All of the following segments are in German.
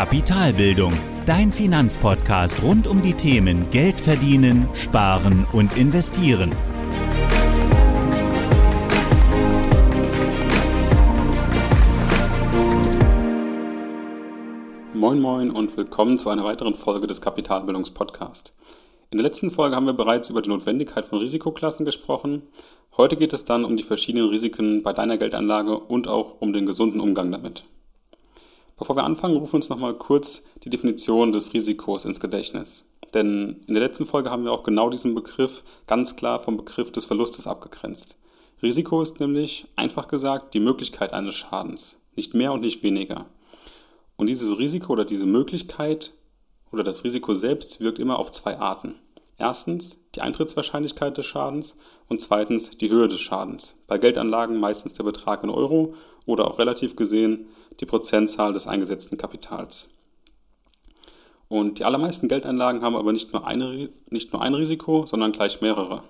Kapitalbildung, dein Finanzpodcast rund um die Themen Geld verdienen, sparen und investieren. Moin Moin und willkommen zu einer weiteren Folge des Kapitalbildungspodcasts. In der letzten Folge haben wir bereits über die Notwendigkeit von Risikoklassen gesprochen. Heute geht es dann um die verschiedenen Risiken bei deiner Geldanlage und auch um den gesunden Umgang damit. Bevor wir anfangen, rufen wir uns nochmal kurz die Definition des Risikos ins Gedächtnis. Denn in der letzten Folge haben wir auch genau diesen Begriff ganz klar vom Begriff des Verlustes abgegrenzt. Risiko ist nämlich, einfach gesagt, die Möglichkeit eines Schadens. Nicht mehr und nicht weniger. Und dieses Risiko oder diese Möglichkeit oder das Risiko selbst wirkt immer auf zwei Arten. Erstens die Eintrittswahrscheinlichkeit des Schadens und zweitens die Höhe des Schadens. Bei Geldanlagen meistens der Betrag in Euro oder auch relativ gesehen die Prozentzahl des eingesetzten Kapitals. Und die allermeisten Geldanlagen haben aber nicht nur, eine, nicht nur ein Risiko, sondern gleich mehrere.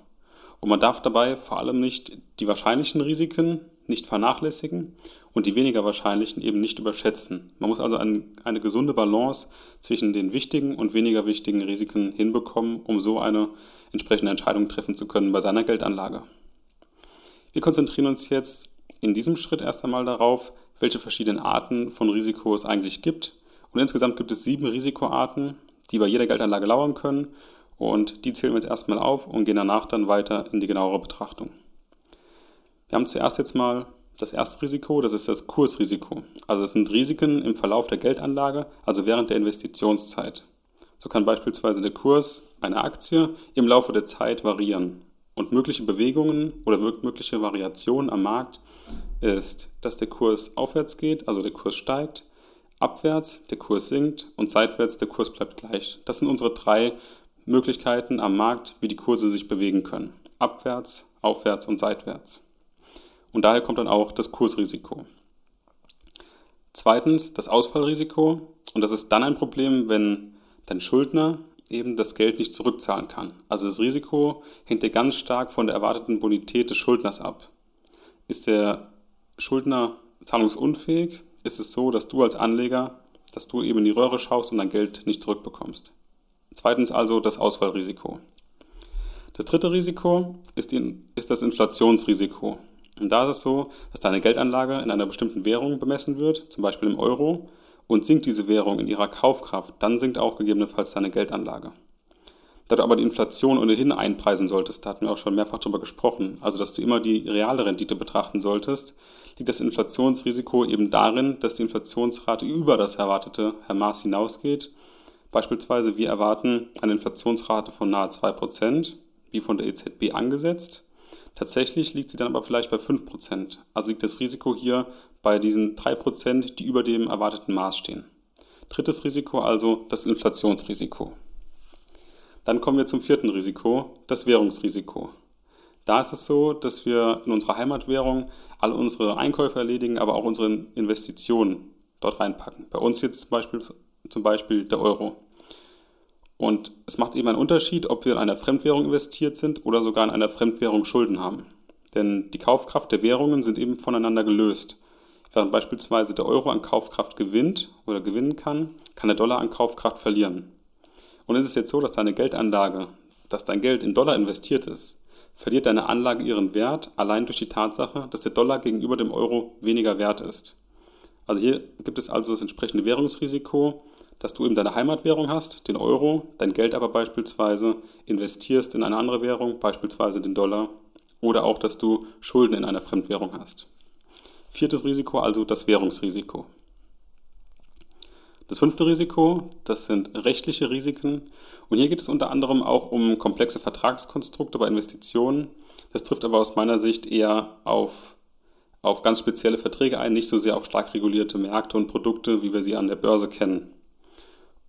Und man darf dabei vor allem nicht die wahrscheinlichen Risiken nicht vernachlässigen und die weniger wahrscheinlichen eben nicht überschätzen. Man muss also ein, eine gesunde Balance zwischen den wichtigen und weniger wichtigen Risiken hinbekommen, um so eine entsprechende Entscheidung treffen zu können bei seiner Geldanlage. Wir konzentrieren uns jetzt in diesem Schritt erst einmal darauf, welche verschiedenen Arten von Risiko es eigentlich gibt. Und insgesamt gibt es sieben Risikoarten, die bei jeder Geldanlage lauern können. Und die zählen wir jetzt erstmal auf und gehen danach dann weiter in die genauere Betrachtung. Wir haben zuerst jetzt mal das erste Risiko, das ist das Kursrisiko. Also das sind Risiken im Verlauf der Geldanlage, also während der Investitionszeit. So kann beispielsweise der Kurs einer Aktie im Laufe der Zeit variieren. Und mögliche Bewegungen oder mögliche Variationen am Markt ist, dass der Kurs aufwärts geht, also der Kurs steigt, abwärts der Kurs sinkt und seitwärts der Kurs bleibt gleich. Das sind unsere drei Möglichkeiten am Markt, wie die Kurse sich bewegen können. Abwärts, aufwärts und seitwärts. Und daher kommt dann auch das Kursrisiko. Zweitens das Ausfallrisiko. Und das ist dann ein Problem, wenn dein Schuldner eben das Geld nicht zurückzahlen kann. Also das Risiko hängt dir ganz stark von der erwarteten Bonität des Schuldners ab. Ist der Schuldner zahlungsunfähig, ist es so, dass du als Anleger, dass du eben in die Röhre schaust und dein Geld nicht zurückbekommst. Zweitens also das Ausfallrisiko. Das dritte Risiko ist, die, ist das Inflationsrisiko. Und da ist es so, dass deine Geldanlage in einer bestimmten Währung bemessen wird, zum Beispiel im Euro, und sinkt diese Währung in ihrer Kaufkraft, dann sinkt auch gegebenenfalls deine Geldanlage. Da du aber die Inflation ohnehin einpreisen solltest, da hatten wir auch schon mehrfach darüber gesprochen, also dass du immer die reale Rendite betrachten solltest, liegt das Inflationsrisiko eben darin, dass die Inflationsrate über das erwartete Maß hinausgeht. Beispielsweise wir erwarten eine Inflationsrate von nahe 2%, wie von der EZB angesetzt. Tatsächlich liegt sie dann aber vielleicht bei 5%. Also liegt das Risiko hier bei diesen 3%, die über dem erwarteten Maß stehen. Drittes Risiko also das Inflationsrisiko. Dann kommen wir zum vierten Risiko, das Währungsrisiko. Da ist es so, dass wir in unserer Heimatwährung alle unsere Einkäufe erledigen, aber auch unsere Investitionen dort reinpacken. Bei uns jetzt zum Beispiel, zum Beispiel der Euro. Und es macht eben einen Unterschied, ob wir in einer Fremdwährung investiert sind oder sogar in einer Fremdwährung Schulden haben. Denn die Kaufkraft der Währungen sind eben voneinander gelöst. Während beispielsweise der Euro an Kaufkraft gewinnt oder gewinnen kann, kann der Dollar an Kaufkraft verlieren. Und es ist jetzt so, dass deine Geldanlage, dass dein Geld in Dollar investiert ist, verliert deine Anlage ihren Wert allein durch die Tatsache, dass der Dollar gegenüber dem Euro weniger wert ist. Also hier gibt es also das entsprechende Währungsrisiko, dass du eben deine Heimatwährung hast, den Euro, dein Geld aber beispielsweise investierst in eine andere Währung, beispielsweise den Dollar, oder auch, dass du Schulden in einer Fremdwährung hast. Viertes Risiko, also das Währungsrisiko. Das fünfte Risiko, das sind rechtliche Risiken. Und hier geht es unter anderem auch um komplexe Vertragskonstrukte bei Investitionen. Das trifft aber aus meiner Sicht eher auf, auf ganz spezielle Verträge ein, nicht so sehr auf stark regulierte Märkte und Produkte, wie wir sie an der Börse kennen.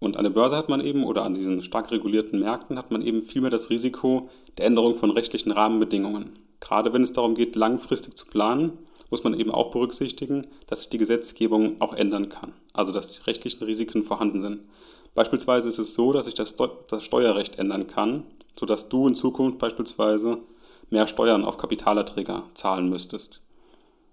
Und an der Börse hat man eben oder an diesen stark regulierten Märkten hat man eben vielmehr das Risiko der Änderung von rechtlichen Rahmenbedingungen. Gerade wenn es darum geht, langfristig zu planen, muss man eben auch berücksichtigen, dass sich die Gesetzgebung auch ändern kann. Also dass die rechtlichen Risiken vorhanden sind. Beispielsweise ist es so, dass sich das, Steuerrecht ändern kann, sodass du in Zukunft beispielsweise mehr Steuern auf Kapitalerträger zahlen müsstest.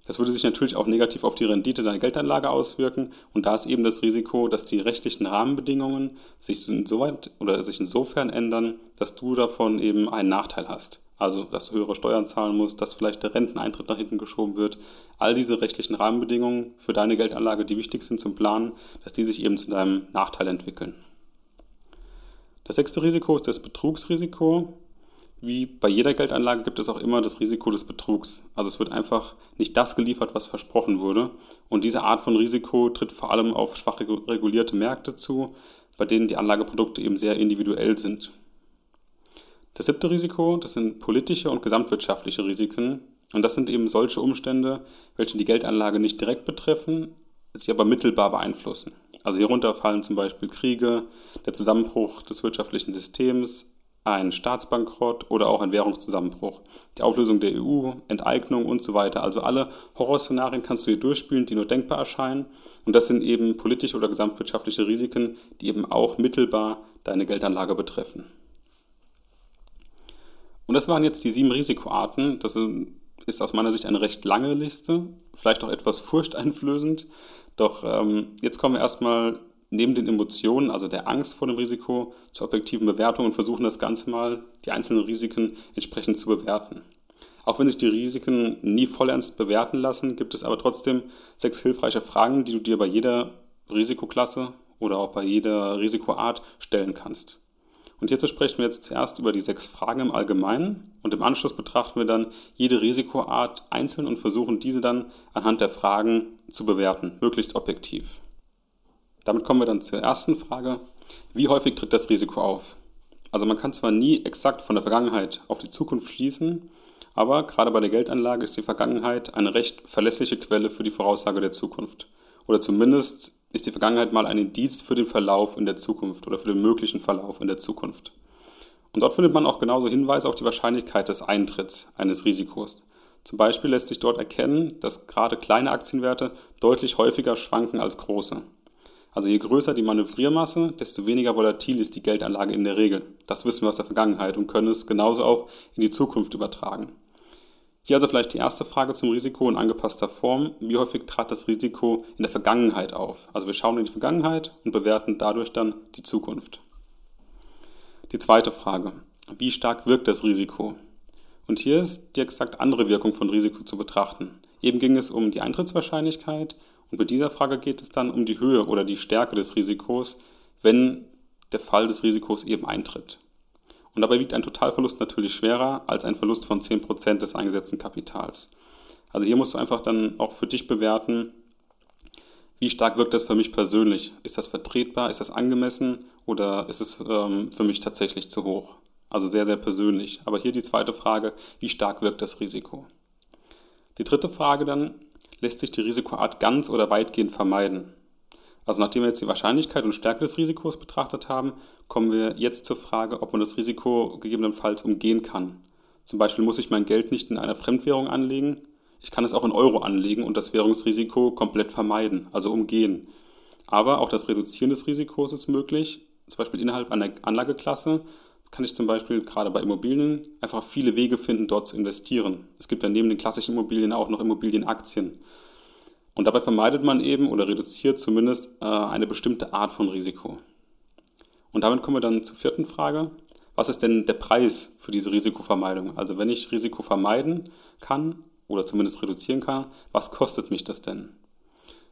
Das würde sich natürlich auch negativ auf die Rendite deiner Geldanlage auswirken und da ist eben das Risiko, dass die rechtlichen Rahmenbedingungen sich insoweit oder sich insofern ändern, dass du davon eben einen Nachteil hast. Also, dass du höhere Steuern zahlen musst, dass vielleicht der Renteneintritt nach hinten geschoben wird. All diese rechtlichen Rahmenbedingungen für deine Geldanlage, die wichtig sind zum Planen, dass die sich eben zu deinem Nachteil entwickeln. Das sechste Risiko ist das Betrugsrisiko. Wie bei jeder Geldanlage gibt es auch immer das Risiko des Betrugs. Also es wird einfach nicht das geliefert, was versprochen wurde. Und diese Art von Risiko tritt vor allem auf schwach regulierte Märkte zu, bei denen die Anlageprodukte eben sehr individuell sind. Das siebte Risiko, das sind politische und gesamtwirtschaftliche Risiken. Und das sind eben solche Umstände, welche die Geldanlage nicht direkt betreffen, sie aber mittelbar beeinflussen. Also hierunter fallen zum Beispiel Kriege, der Zusammenbruch des wirtschaftlichen Systems, ein Staatsbankrott oder auch ein Währungszusammenbruch, die Auflösung der EU, Enteignung und so weiter. Also alle Horrorszenarien kannst du hier durchspielen, die nur denkbar erscheinen. Und das sind eben politische oder gesamtwirtschaftliche Risiken, die eben auch mittelbar deine Geldanlage betreffen. Und das waren jetzt die sieben Risikoarten. Das ist aus meiner Sicht eine recht lange Liste, vielleicht auch etwas furchteinflößend. Doch ähm, jetzt kommen wir erstmal neben den Emotionen, also der Angst vor dem Risiko, zur objektiven Bewertung und versuchen das Ganze mal, die einzelnen Risiken entsprechend zu bewerten. Auch wenn sich die Risiken nie vollends bewerten lassen, gibt es aber trotzdem sechs hilfreiche Fragen, die du dir bei jeder Risikoklasse oder auch bei jeder Risikoart stellen kannst. Und hierzu sprechen wir jetzt zuerst über die sechs Fragen im Allgemeinen und im Anschluss betrachten wir dann jede Risikoart einzeln und versuchen diese dann anhand der Fragen zu bewerten, möglichst objektiv. Damit kommen wir dann zur ersten Frage. Wie häufig tritt das Risiko auf? Also man kann zwar nie exakt von der Vergangenheit auf die Zukunft schließen, aber gerade bei der Geldanlage ist die Vergangenheit eine recht verlässliche Quelle für die Voraussage der Zukunft. Oder zumindest ist die Vergangenheit mal ein Indiz für den Verlauf in der Zukunft oder für den möglichen Verlauf in der Zukunft. Und dort findet man auch genauso Hinweise auf die Wahrscheinlichkeit des Eintritts eines Risikos. Zum Beispiel lässt sich dort erkennen, dass gerade kleine Aktienwerte deutlich häufiger schwanken als große. Also je größer die Manövriermasse, desto weniger volatil ist die Geldanlage in der Regel. Das wissen wir aus der Vergangenheit und können es genauso auch in die Zukunft übertragen. Hier also vielleicht die erste Frage zum Risiko in angepasster Form. Wie häufig trat das Risiko in der Vergangenheit auf? Also wir schauen in die Vergangenheit und bewerten dadurch dann die Zukunft. Die zweite Frage. Wie stark wirkt das Risiko? Und hier ist die exakt andere Wirkung von Risiko zu betrachten. Eben ging es um die Eintrittswahrscheinlichkeit und bei dieser Frage geht es dann um die Höhe oder die Stärke des Risikos, wenn der Fall des Risikos eben eintritt. Und dabei wiegt ein Totalverlust natürlich schwerer als ein Verlust von 10% des eingesetzten Kapitals. Also hier musst du einfach dann auch für dich bewerten, wie stark wirkt das für mich persönlich? Ist das vertretbar? Ist das angemessen? Oder ist es ähm, für mich tatsächlich zu hoch? Also sehr, sehr persönlich. Aber hier die zweite Frage, wie stark wirkt das Risiko? Die dritte Frage dann, lässt sich die Risikoart ganz oder weitgehend vermeiden. Also nachdem wir jetzt die Wahrscheinlichkeit und Stärke des Risikos betrachtet haben, kommen wir jetzt zur Frage, ob man das Risiko gegebenenfalls umgehen kann. Zum Beispiel muss ich mein Geld nicht in einer Fremdwährung anlegen, ich kann es auch in Euro anlegen und das Währungsrisiko komplett vermeiden, also umgehen. Aber auch das Reduzieren des Risikos ist möglich, zum Beispiel innerhalb einer Anlageklasse kann ich zum Beispiel gerade bei Immobilien einfach viele Wege finden, dort zu investieren. Es gibt ja neben den klassischen Immobilien auch noch Immobilienaktien. Und dabei vermeidet man eben oder reduziert zumindest äh, eine bestimmte Art von Risiko. Und damit kommen wir dann zur vierten Frage. Was ist denn der Preis für diese Risikovermeidung? Also wenn ich Risiko vermeiden kann oder zumindest reduzieren kann, was kostet mich das denn?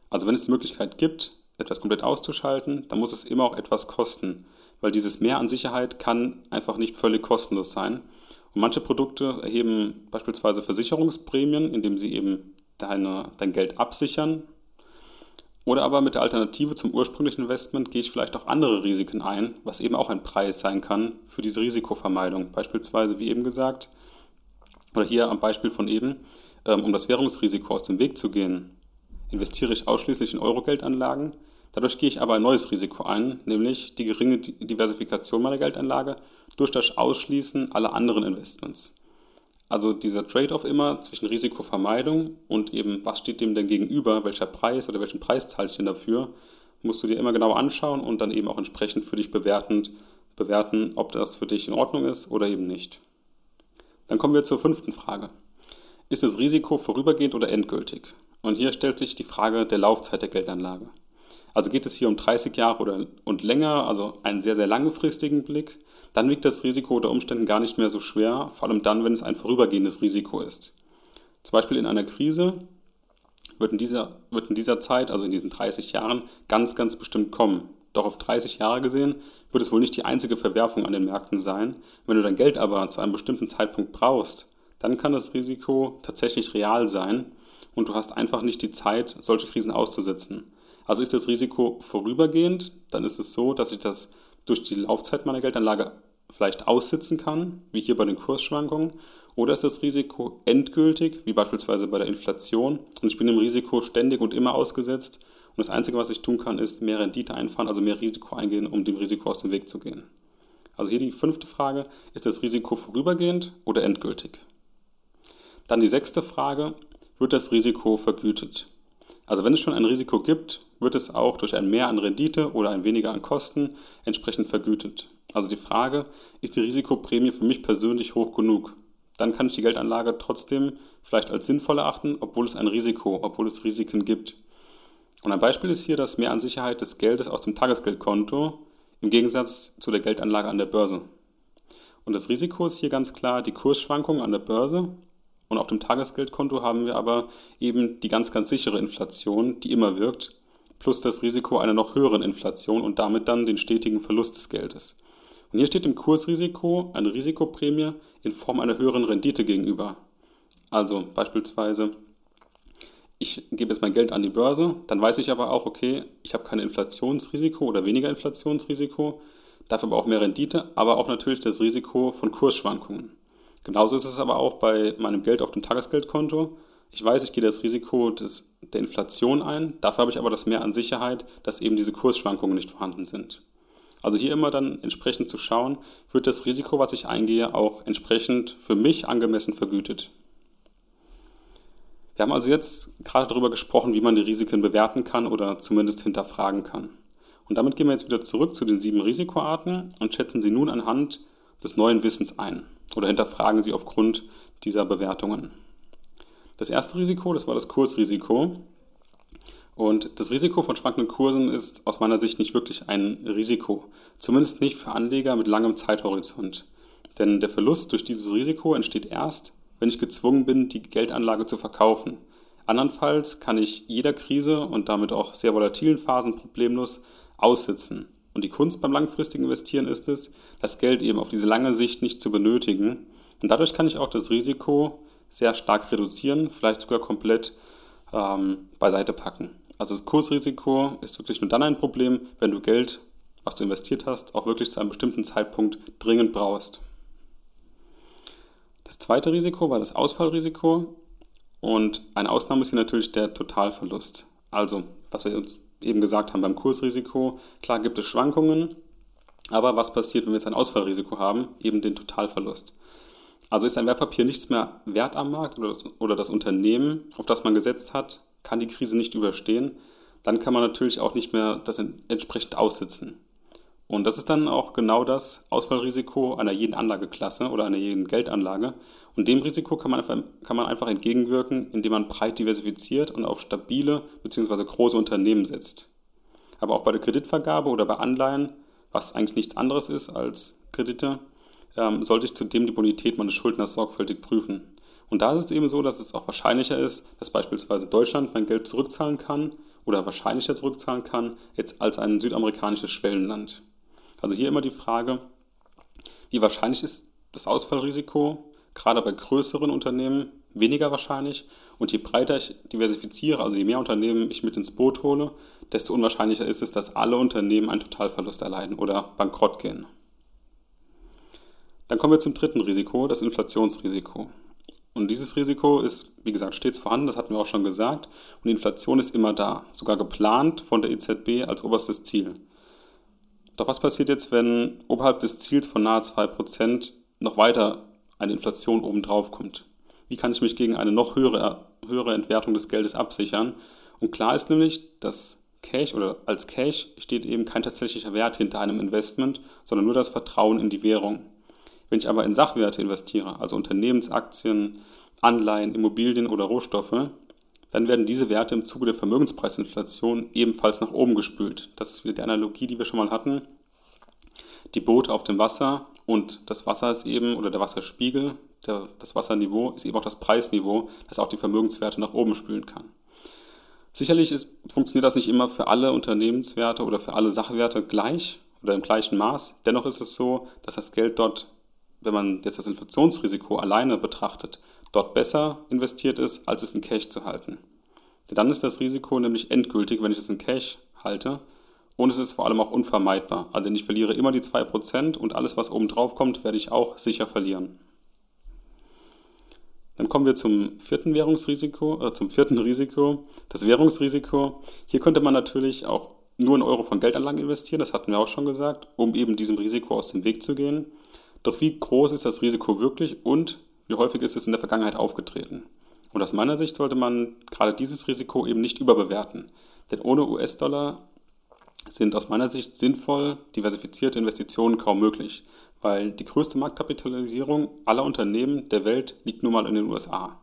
Also wenn es die Möglichkeit gibt, etwas komplett auszuschalten, dann muss es immer auch etwas kosten weil dieses Mehr an Sicherheit kann einfach nicht völlig kostenlos sein. Und manche Produkte erheben beispielsweise Versicherungsprämien, indem sie eben deine, dein Geld absichern. Oder aber mit der Alternative zum ursprünglichen Investment gehe ich vielleicht auch andere Risiken ein, was eben auch ein Preis sein kann für diese Risikovermeidung. Beispielsweise, wie eben gesagt, oder hier am Beispiel von eben, ähm, um das Währungsrisiko aus dem Weg zu gehen, investiere ich ausschließlich in Euro-Geldanlagen, Dadurch gehe ich aber ein neues Risiko ein, nämlich die geringe Diversifikation meiner Geldanlage durch das Ausschließen aller anderen Investments. Also dieser Trade-off immer zwischen Risikovermeidung und eben, was steht dem denn gegenüber, welcher Preis oder welchen Preis zahle ich denn dafür, musst du dir immer genau anschauen und dann eben auch entsprechend für dich bewertend bewerten, ob das für dich in Ordnung ist oder eben nicht. Dann kommen wir zur fünften Frage. ist das Risiko vorübergehend oder endgültig? Und hier stellt sich die Frage der Laufzeit der Geldanlage. Also geht es hier um 30 Jahre oder, und länger, also einen sehr, sehr langfristigen Blick, dann wiegt das Risiko unter Umständen gar nicht mehr so schwer, vor allem dann, wenn es ein vorübergehendes Risiko ist. Zum Beispiel in einer Krise wird in dieser, wird in dieser Zeit, also in diesen 30 Jahren, ganz, ganz bestimmt kommen. Doch auf 30 Jahre gesehen wird es wohl nicht die einzige Verwerfung an den Märkten sein. Wenn du dein Geld aber zu einem bestimmten Zeitpunkt brauchst, dann kann das Risiko tatsächlich real sein und du hast einfach nicht die Zeit, solche Krisen auszusitzen. Also ist das Risiko vorübergehend, dann ist es so, dass ich das durch die Laufzeit meiner Geldanlage vielleicht aussitzen kann, wie hier bei den Kursschwankungen, oder ist das Risiko endgültig, wie beispielsweise bei der Inflation, und ich bin dem Risiko ständig und immer ausgesetzt und das Einzige, was ich tun kann, ist mehr Rendite einfahren, also mehr Risiko eingehen, um dem Risiko aus dem Weg zu gehen. Also hier die fünfte Frage, ist das Risiko vorübergehend oder endgültig? Dann die sechste Frage, wird das Risiko vergütet? Also wenn es schon ein Risiko gibt, wird es auch durch ein Mehr an Rendite oder ein Weniger an Kosten entsprechend vergütet. Also die Frage, ist die Risikoprämie für mich persönlich hoch genug? Dann kann ich die Geldanlage trotzdem vielleicht als sinnvoll erachten, obwohl es ein Risiko, obwohl es Risiken gibt. Und ein Beispiel ist hier das Mehr an Sicherheit des Geldes aus dem Tagesgeldkonto im Gegensatz zu der Geldanlage an der Börse. Und das Risiko ist hier ganz klar die Kursschwankungen an der Börse. Und auf dem Tagesgeldkonto haben wir aber eben die ganz, ganz sichere Inflation, die immer wirkt, plus das Risiko einer noch höheren Inflation und damit dann den stetigen Verlust des Geldes. Und hier steht dem Kursrisiko eine Risikoprämie in Form einer höheren Rendite gegenüber. Also beispielsweise ich gebe jetzt mein Geld an die Börse, dann weiß ich aber auch, okay, ich habe kein Inflationsrisiko oder weniger Inflationsrisiko, dafür aber auch mehr Rendite, aber auch natürlich das Risiko von Kursschwankungen. Genauso ist es aber auch bei meinem Geld auf dem Tagesgeldkonto. Ich weiß, ich gehe das Risiko des, der Inflation ein, dafür habe ich aber das mehr an Sicherheit, dass eben diese Kursschwankungen nicht vorhanden sind. Also hier immer dann entsprechend zu schauen, wird das Risiko, was ich eingehe, auch entsprechend für mich angemessen vergütet. Wir haben also jetzt gerade darüber gesprochen, wie man die Risiken bewerten kann oder zumindest hinterfragen kann. Und damit gehen wir jetzt wieder zurück zu den sieben Risikoarten und schätzen sie nun anhand des neuen Wissens ein oder hinterfragen sie aufgrund dieser Bewertungen. Das erste Risiko, das war das Kursrisiko. Und das Risiko von schwankenden Kursen ist aus meiner Sicht nicht wirklich ein Risiko. Zumindest nicht für Anleger mit langem Zeithorizont. Denn der Verlust durch dieses Risiko entsteht erst, wenn ich gezwungen bin, die Geldanlage zu verkaufen. Andernfalls kann ich jeder Krise und damit auch sehr volatilen Phasen problemlos aussitzen. Und die Kunst beim langfristigen Investieren ist es, das Geld eben auf diese lange Sicht nicht zu benötigen. Und dadurch kann ich auch das Risiko sehr stark reduzieren, vielleicht sogar komplett ähm, beiseite packen. Also das Kursrisiko ist wirklich nur dann ein Problem, wenn du Geld, was du investiert hast, auch wirklich zu einem bestimmten Zeitpunkt dringend brauchst. Das zweite Risiko war das Ausfallrisiko und eine Ausnahme ist hier natürlich der Totalverlust. Also, was wir uns eben gesagt haben beim Kursrisiko, klar gibt es Schwankungen, aber was passiert, wenn wir jetzt ein Ausfallrisiko haben? Eben den Totalverlust. Also ist ein Wertpapier nichts mehr wert am Markt oder das, oder das Unternehmen, auf das man gesetzt hat, kann die Krise nicht überstehen, dann kann man natürlich auch nicht mehr das entsprechend aussitzen. Und das ist dann auch genau das Ausfallrisiko einer jeden Anlageklasse oder einer jeden Geldanlage. Und dem Risiko kann man, einfach, kann man einfach entgegenwirken, indem man breit diversifiziert und auf stabile bzw. große Unternehmen setzt. Aber auch bei der Kreditvergabe oder bei Anleihen, was eigentlich nichts anderes ist als Kredite, ähm, sollte ich zudem die Bonität meines Schuldners sorgfältig prüfen. Und da ist es eben so, dass es auch wahrscheinlicher ist, dass beispielsweise Deutschland mein Geld zurückzahlen kann oder wahrscheinlicher zurückzahlen kann, jetzt als ein südamerikanisches Schwellenland. Also hier immer die Frage, wie wahrscheinlich ist das Ausfallrisiko? Gerade bei größeren Unternehmen weniger wahrscheinlich. Und je breiter ich diversifiziere, also je mehr Unternehmen ich mit ins Boot hole, desto unwahrscheinlicher ist es, dass alle Unternehmen einen Totalverlust erleiden oder bankrott gehen. Dann kommen wir zum dritten Risiko, das Inflationsrisiko. Und dieses Risiko ist, wie gesagt, stets vorhanden, das hatten wir auch schon gesagt. Und die Inflation ist immer da, sogar geplant von der EZB als oberstes Ziel. Doch was passiert jetzt, wenn oberhalb des Ziels von nahe 2% noch weiter eine Inflation obendrauf kommt? Wie kann ich mich gegen eine noch höhere, höhere Entwertung des Geldes absichern? Und klar ist nämlich, dass Cash oder als Cash steht eben kein tatsächlicher Wert hinter einem Investment, sondern nur das Vertrauen in die Währung. Wenn ich aber in Sachwerte investiere, also Unternehmensaktien, Anleihen, Immobilien oder Rohstoffe, dann werden diese Werte im Zuge der Vermögenspreisinflation ebenfalls nach oben gespült. Das ist wieder die Analogie, die wir schon mal hatten. Die Boote auf dem Wasser und das Wasser ist eben, oder der Wasserspiegel, der, das Wasserniveau ist eben auch das Preisniveau, das auch die Vermögenswerte nach oben spülen kann. Sicherlich ist, funktioniert das nicht immer für alle Unternehmenswerte oder für alle Sachwerte gleich oder im gleichen Maß. Dennoch ist es so, dass das Geld dort, wenn man jetzt das Inflationsrisiko alleine betrachtet, dort besser investiert ist, als es in Cash zu halten. Denn dann ist das Risiko nämlich endgültig, wenn ich es in Cash halte. Und es ist vor allem auch unvermeidbar. Also ich verliere immer die 2% und alles, was oben drauf kommt, werde ich auch sicher verlieren. Dann kommen wir zum vierten Währungsrisiko, äh, zum vierten Risiko, das Währungsrisiko. Hier könnte man natürlich auch nur in Euro von Geldanlagen investieren, das hatten wir auch schon gesagt, um eben diesem Risiko aus dem Weg zu gehen. Doch wie groß ist das Risiko wirklich und wie häufig ist es in der Vergangenheit aufgetreten? Und aus meiner Sicht sollte man gerade dieses Risiko eben nicht überbewerten. Denn ohne US-Dollar sind aus meiner Sicht sinnvoll diversifizierte Investitionen kaum möglich, weil die größte Marktkapitalisierung aller Unternehmen der Welt liegt nun mal in den USA.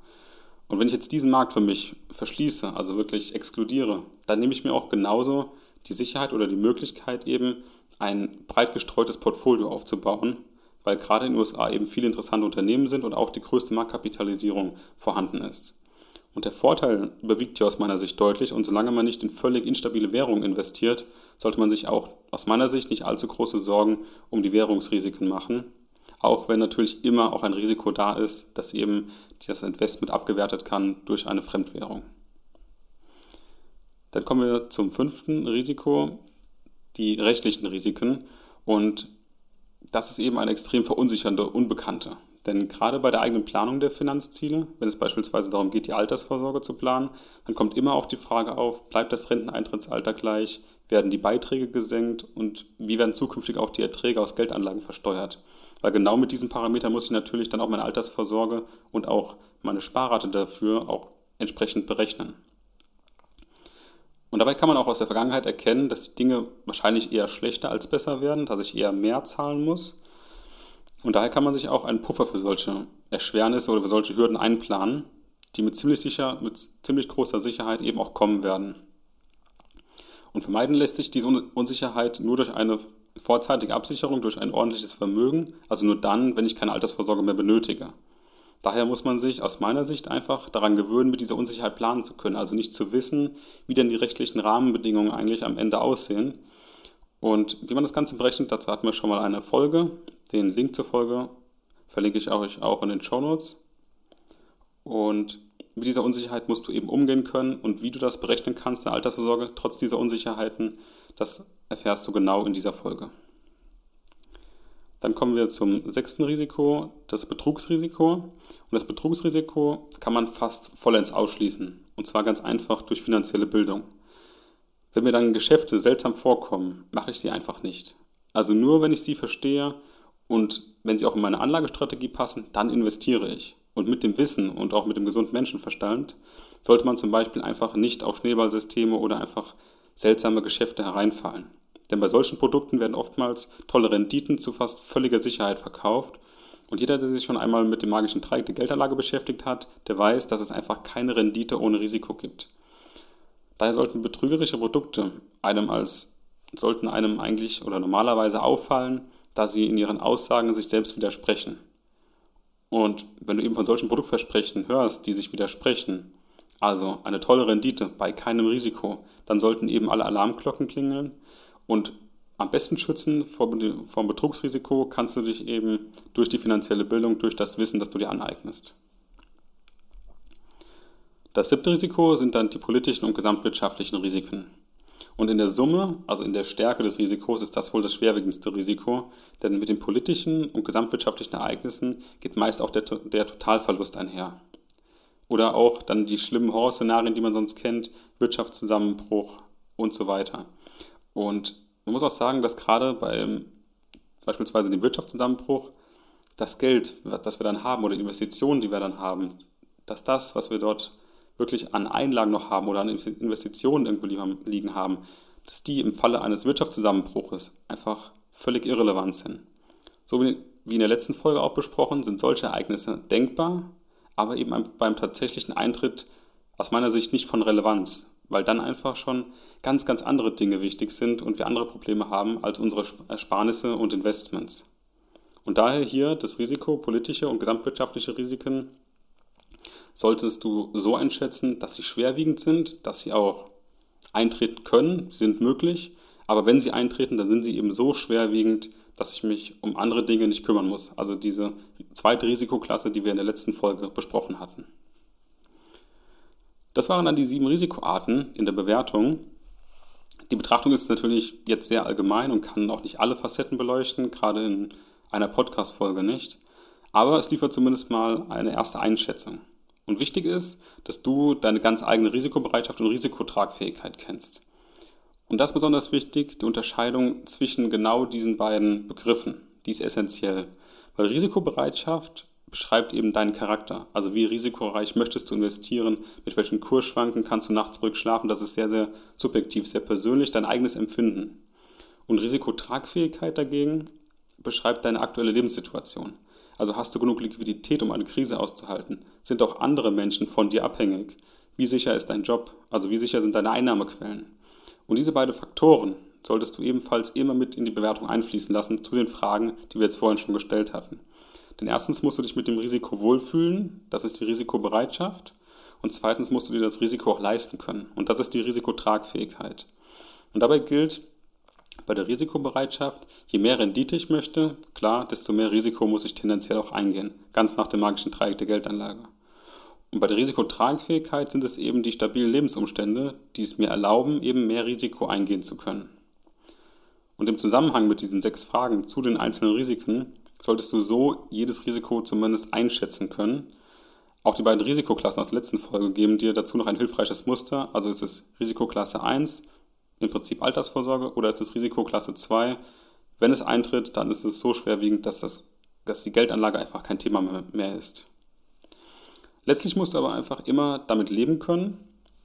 Und wenn ich jetzt diesen Markt für mich verschließe, also wirklich exkludiere, dann nehme ich mir auch genauso die Sicherheit oder die Möglichkeit eben ein breit gestreutes Portfolio aufzubauen, weil gerade in den USA eben viele interessante Unternehmen sind und auch die größte Marktkapitalisierung vorhanden ist. Und der Vorteil überwiegt hier aus meiner Sicht deutlich und solange man nicht in völlig instabile Währungen investiert, sollte man sich auch aus meiner Sicht nicht allzu große Sorgen um die Währungsrisiken machen. Auch wenn natürlich immer auch ein Risiko da ist, dass eben das Investment abgewertet kann durch eine Fremdwährung. Dann kommen wir zum fünften Risiko, die rechtlichen Risiken. Und das ist eben eine extrem verunsichernde Unbekannte. Denn gerade bei der eigenen Planung der Finanzziele, wenn es beispielsweise darum geht, die Altersvorsorge zu planen, dann kommt immer auch die Frage auf, bleibt das Renteneintrittsalter gleich, werden die Beiträge gesenkt und wie werden zukünftig auch die Erträge aus Geldanlagen versteuert. Weil genau mit diesen Parametern muss ich natürlich dann auch meine Altersvorsorge und auch meine Sparrate dafür auch entsprechend berechnen. Und dabei kann man auch aus der Vergangenheit erkennen, dass die Dinge wahrscheinlich eher schlechter als besser werden, dass ich eher mehr zahlen muss und daher kann man sich auch einen Puffer für solche Erschwernisse oder für solche Hürden einplanen, die mit ziemlich, sicher, mit ziemlich großer Sicherheit eben auch kommen werden. Und vermeiden lässt sich diese Unsicherheit nur durch eine vorzeitige Absicherung, durch ein ordentliches Vermögen, also nur dann, wenn ich keine Altersvorsorge mehr benötige. Daher muss man sich aus meiner Sicht einfach daran gewöhnen, mit dieser Unsicherheit planen zu können, also nicht zu wissen, wie denn die rechtlichen Rahmenbedingungen eigentlich am Ende aussehen. Und wie man das Ganze berechnet, dazu hatten wir schon mal eine Folge. Den Link zur Folge verlinke ich euch auch in den Show Notes. Und mit dieser Unsicherheit musst du eben umgehen können und wie du das berechnen kannst, der Altersvorsorge, trotz dieser Unsicherheiten, das erfährst du genau in dieser Folge. Dann kommen wir zum sechsten Risiko, das Betrugsrisiko. Und das Betrugsrisiko kann man fast vollends ausschließen. Und zwar ganz einfach durch finanzielle Bildung. Wenn mir dann Geschäfte seltsam vorkommen, mache ich sie einfach nicht. Also nur wenn ich sie verstehe und wenn sie auch in meine Anlagestrategie passen, dann investiere ich. Und mit dem Wissen und auch mit dem gesunden Menschenverstand sollte man zum Beispiel einfach nicht auf Schneeballsysteme oder einfach seltsame Geschäfte hereinfallen. Denn bei solchen Produkten werden oftmals tolle Renditen zu fast völliger Sicherheit verkauft. Und jeder, der sich schon einmal mit dem magischen Dreieck der Geldanlage beschäftigt hat, der weiß, dass es einfach keine Rendite ohne Risiko gibt. Daher sollten betrügerische Produkte einem als sollten einem eigentlich oder normalerweise auffallen, da sie in ihren Aussagen sich selbst widersprechen. Und wenn du eben von solchen Produktversprechen hörst, die sich widersprechen, also eine tolle Rendite bei keinem Risiko, dann sollten eben alle Alarmglocken klingeln. Und am besten schützen vom Betrugsrisiko kannst du dich eben durch die finanzielle Bildung, durch das Wissen, das du dir aneignest. Das siebte Risiko sind dann die politischen und gesamtwirtschaftlichen Risiken. Und in der Summe, also in der Stärke des Risikos, ist das wohl das schwerwiegendste Risiko, denn mit den politischen und gesamtwirtschaftlichen Ereignissen geht meist auch der, der Totalverlust einher. Oder auch dann die schlimmen Horrorszenarien, die man sonst kennt, Wirtschaftszusammenbruch und so weiter. Und man muss auch sagen, dass gerade beim beispielsweise dem Wirtschaftszusammenbruch das Geld, das wir dann haben oder Investitionen, die wir dann haben, dass das, was wir dort wirklich an Einlagen noch haben oder an Investitionen irgendwo liegen haben, dass die im Falle eines Wirtschaftszusammenbruches einfach völlig irrelevant sind. So wie in der letzten Folge auch besprochen, sind solche Ereignisse denkbar, aber eben beim tatsächlichen Eintritt aus meiner Sicht nicht von Relevanz, weil dann einfach schon ganz, ganz andere Dinge wichtig sind und wir andere Probleme haben als unsere Ersparnisse und Investments. Und daher hier das Risiko, politische und gesamtwirtschaftliche Risiken, solltest du so einschätzen, dass sie schwerwiegend sind, dass sie auch eintreten können, sind möglich, aber wenn sie eintreten, dann sind sie eben so schwerwiegend, dass ich mich um andere Dinge nicht kümmern muss. Also diese zweite Risikoklasse, die wir in der letzten Folge besprochen hatten. Das waren dann die sieben Risikoarten in der Bewertung. Die Betrachtung ist natürlich jetzt sehr allgemein und kann auch nicht alle Facetten beleuchten, gerade in einer Podcast-Folge nicht. Aber es liefert zumindest mal eine erste Einschätzung. Und wichtig ist, dass du deine ganz eigene Risikobereitschaft und Risikotragfähigkeit kennst. Und das ist besonders wichtig, die Unterscheidung zwischen genau diesen beiden Begriffen. Die ist essentiell. Weil Risikobereitschaft beschreibt eben deinen Charakter. Also wie risikoreich möchtest du investieren, mit welchen Kursschwanken kannst du nachts ruhig schlafen. Das ist sehr, sehr subjektiv, sehr persönlich, dein eigenes Empfinden. Und Risikotragfähigkeit dagegen beschreibt deine aktuelle Lebenssituation. Also hast du genug Liquidität, um eine Krise auszuhalten? Sind auch andere Menschen von dir abhängig? Wie sicher ist dein Job? Also wie sicher sind deine Einnahmequellen? Und diese beiden Faktoren solltest du ebenfalls immer mit in die Bewertung einfließen lassen zu den Fragen, die wir jetzt vorhin schon gestellt hatten. Denn erstens musst du dich mit dem Risiko wohlfühlen, das ist die Risikobereitschaft. Und zweitens musst du dir das Risiko auch leisten können. Und das ist die Risikotragfähigkeit. Und dabei gilt bei der Risikobereitschaft, je mehr Rendite ich möchte, klar, desto mehr Risiko muss ich tendenziell auch eingehen. Ganz nach dem magischen Dreieck der Geldanlage. Und bei der Risikotragfähigkeit sind es eben die stabilen Lebensumstände, die es mir erlauben, eben mehr Risiko eingehen zu können. Und im Zusammenhang mit diesen sechs Fragen zu den einzelnen Risiken solltest du so jedes Risiko zumindest einschätzen können. Auch die beiden Risikoklassen aus der letzten Folge geben dir dazu noch ein hilfreiches Muster. Also ist es Risikoklasse 1, im Prinzip Altersvorsorge, oder ist es Risikoklasse 2? Wenn es eintritt, dann ist es so schwerwiegend, dass, das, dass die Geldanlage einfach kein Thema mehr ist. Letztlich musst du aber einfach immer damit leben können.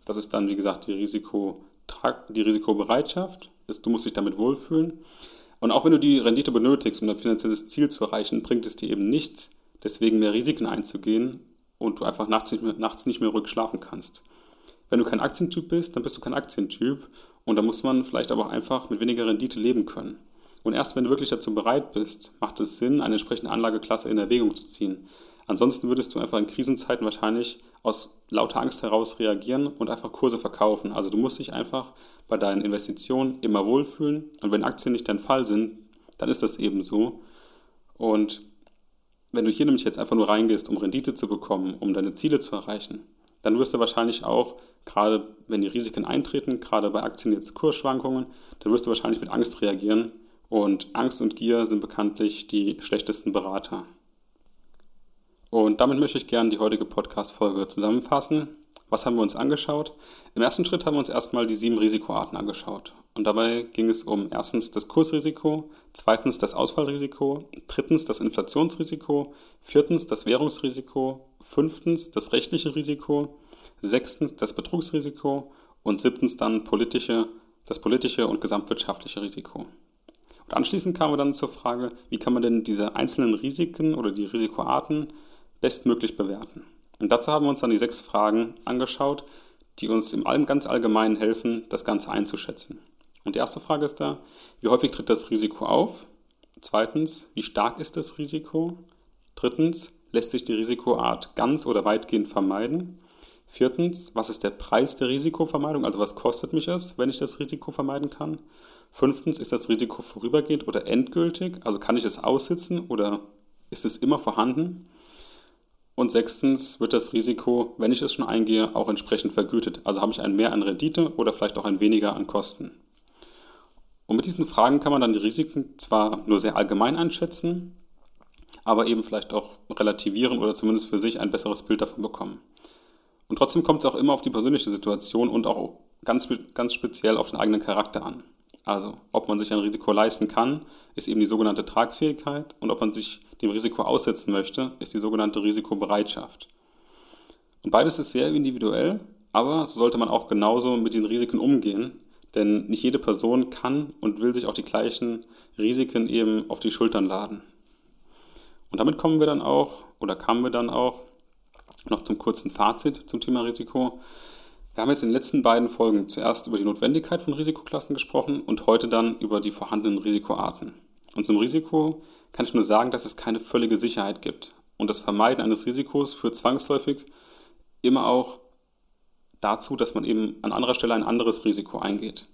Das ist dann, wie gesagt, die, Risiko, die Risikobereitschaft. Du musst dich damit wohlfühlen. Und auch wenn du die Rendite benötigst, um dein finanzielles Ziel zu erreichen, bringt es dir eben nichts, deswegen mehr Risiken einzugehen und du einfach nachts nicht mehr, nachts nicht mehr ruhig schlafen kannst. Wenn du kein Aktientyp bist, dann bist du kein Aktientyp und da muss man vielleicht aber auch einfach mit weniger Rendite leben können. Und erst wenn du wirklich dazu bereit bist, macht es Sinn, eine entsprechende Anlageklasse in Erwägung zu ziehen. Ansonsten würdest du einfach in Krisenzeiten wahrscheinlich aus lauter Angst heraus reagieren und einfach Kurse verkaufen. Also du musst dich einfach bei deinen Investitionen immer wohlfühlen. Und wenn Aktien nicht dein Fall sind, dann ist das eben so. Und wenn du hier nämlich jetzt einfach nur reingehst, um Rendite zu bekommen, um deine Ziele zu erreichen, dann wirst du wahrscheinlich auch, gerade wenn die Risiken eintreten, gerade bei Aktien jetzt Kursschwankungen, dann wirst du wahrscheinlich mit Angst reagieren. Und Angst und Gier sind bekanntlich die schlechtesten Berater. Und damit möchte ich gerne die heutige Podcast-Folge zusammenfassen. Was haben wir uns angeschaut? Im ersten Schritt haben wir uns erstmal die sieben Risikoarten angeschaut. Und dabei ging es um erstens das Kursrisiko, zweitens das Ausfallrisiko, drittens das Inflationsrisiko, viertens das Währungsrisiko, fünftens das rechtliche Risiko, sechstens das Betrugsrisiko und siebtens dann politische, das politische und gesamtwirtschaftliche Risiko. Und anschließend kamen wir dann zur Frage, wie kann man denn diese einzelnen Risiken oder die Risikoarten bestmöglich bewerten. Und dazu haben wir uns dann die sechs Fragen angeschaut, die uns im ganz allgemein helfen, das Ganze einzuschätzen. Und die erste Frage ist da, wie häufig tritt das Risiko auf? Zweitens, wie stark ist das Risiko? Drittens, lässt sich die Risikoart ganz oder weitgehend vermeiden? Viertens, was ist der Preis der Risikovermeidung? Also was kostet mich es, wenn ich das Risiko vermeiden kann? Fünftens, ist das Risiko vorübergehend oder endgültig? Also kann ich es aussitzen oder ist es immer vorhanden? Und sechstens wird das Risiko, wenn ich es schon eingehe, auch entsprechend vergütet. Also habe ich ein Mehr an Rendite oder vielleicht auch ein weniger an Kosten. Und mit diesen Fragen kann man dann die Risiken zwar nur sehr allgemein einschätzen, aber eben vielleicht auch relativieren oder zumindest für sich ein besseres Bild davon bekommen. Und trotzdem kommt es auch immer auf die persönliche Situation und auch ganz, ganz speziell auf den eigenen Charakter an. Also ob man sich ein Risiko leisten kann, ist eben die sogenannte Tragfähigkeit und ob man sich dem Risiko aussetzen möchte, ist die sogenannte Risikobereitschaft. Und beides ist sehr individuell, aber so sollte man auch genauso mit den Risiken umgehen, denn nicht jede Person kann und will sich auch die gleichen Risiken eben auf die Schultern laden. Und damit kommen wir dann auch, oder kamen wir dann auch Noch zum kurzen Fazit zum Thema Risiko. Wir haben jetzt in den letzten beiden Folgen zuerst über die Notwendigkeit von Risikoklassen gesprochen und heute dann über die vorhandenen Risikoarten. Und zum Risiko kann ich nur sagen, dass es keine völlige Sicherheit gibt. Und das Vermeiden eines Risikos führt zwangsläufig immer auch dazu, dass man eben an anderer Stelle ein anderes Risiko eingeht.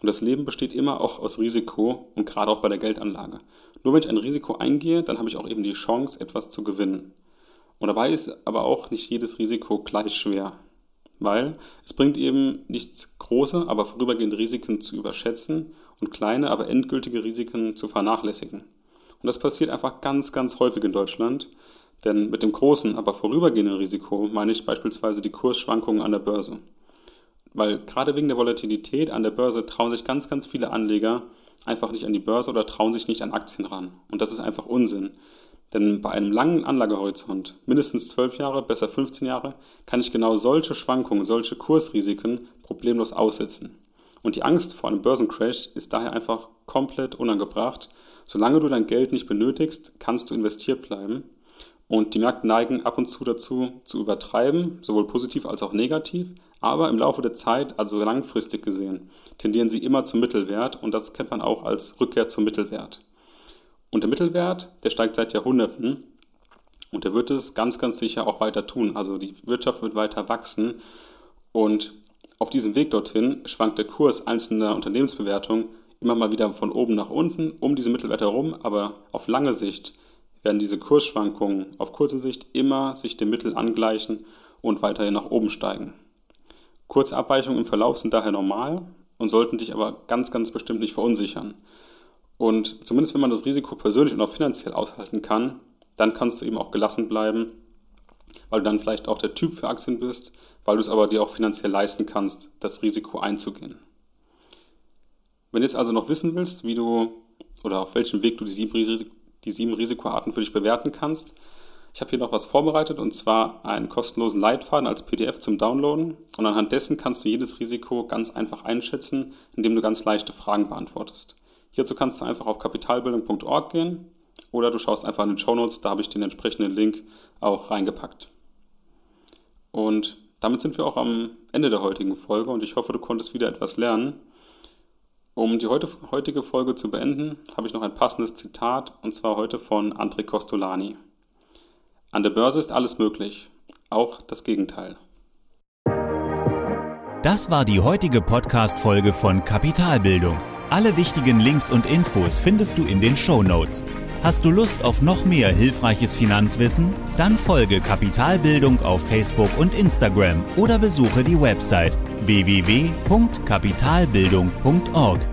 Und das Leben besteht immer auch aus Risiko und gerade auch bei der Geldanlage. Nur wenn ich ein Risiko eingehe, dann habe ich auch eben die Chance, etwas zu gewinnen. Und dabei ist aber auch nicht jedes Risiko gleich schwer, weil es bringt eben nichts große, aber vorübergehende Risiken zu überschätzen und kleine, aber endgültige Risiken zu vernachlässigen. Und das passiert einfach ganz, ganz häufig in Deutschland, denn mit dem großen, aber vorübergehenden Risiko meine ich beispielsweise die Kursschwankungen an der Börse. Weil gerade wegen der Volatilität an der Börse trauen sich ganz, ganz viele Anleger einfach nicht an die Börse oder trauen sich nicht an Aktien ran. Und das ist einfach Unsinn. Denn bei einem langen Anlagehorizont, mindestens 12 Jahre, besser 15 Jahre, kann ich genau solche Schwankungen, solche Kursrisiken problemlos aussitzen. Und die Angst vor einem Börsencrash ist daher einfach komplett unangebracht. Solange du dein Geld nicht benötigst, kannst du investiert bleiben und die Märkte neigen ab und zu dazu, zu übertreiben, sowohl positiv als auch negativ. Aber im Laufe der Zeit, also langfristig gesehen, tendieren sie immer zum Mittelwert und das kennt man auch als Rückkehr zum Mittelwert. Und der Mittelwert, der steigt seit Jahrhunderten und der wird es ganz, ganz sicher auch weiter tun. Also die Wirtschaft wird weiter wachsen und auf diesem Weg dorthin schwankt der Kurs einzelner Unternehmensbewertungen immer mal wieder von oben nach unten um diese Mittelwert herum, aber auf lange Sicht werden diese Kursschwankungen auf kurze Sicht immer sich dem Mittel angleichen und weiterhin nach oben steigen. Kurze Abweichungen im Verlauf sind daher normal und sollten dich aber ganz, ganz bestimmt nicht verunsichern. Und zumindest wenn man das Risiko persönlich und auch finanziell aushalten kann, dann kannst du eben auch gelassen bleiben, weil du dann vielleicht auch der Typ für Aktien bist, weil du es aber dir auch finanziell leisten kannst, das Risiko einzugehen. Wenn du jetzt also noch wissen willst, wie du oder auf welchem Weg du die sieben die sieben Risikoarten für dich bewerten kannst. Ich habe hier noch was vorbereitet und zwar einen kostenlosen Leitfaden als PDF zum Downloaden und anhand dessen kannst du jedes Risiko ganz einfach einschätzen, indem du ganz leichte Fragen beantwortest. Hierzu kannst du einfach auf kapitalbildung.org gehen oder du schaust einfach in den Show Notes, da habe ich den entsprechenden Link auch reingepackt. Und damit sind wir auch am Ende der heutigen Folge und ich hoffe, du konntest wieder etwas lernen. Um die heutige Folge zu beenden, habe ich noch ein passendes Zitat, und zwar heute von André Costolani. An der Börse ist alles möglich, auch das Gegenteil. Das war die heutige Podcast-Folge von Kapitalbildung. Alle wichtigen Links und Infos findest du in den Show Notes. Hast du Lust auf noch mehr hilfreiches Finanzwissen? Dann folge Kapitalbildung auf Facebook und Instagram oder besuche die Website www.kapitalbildung.org.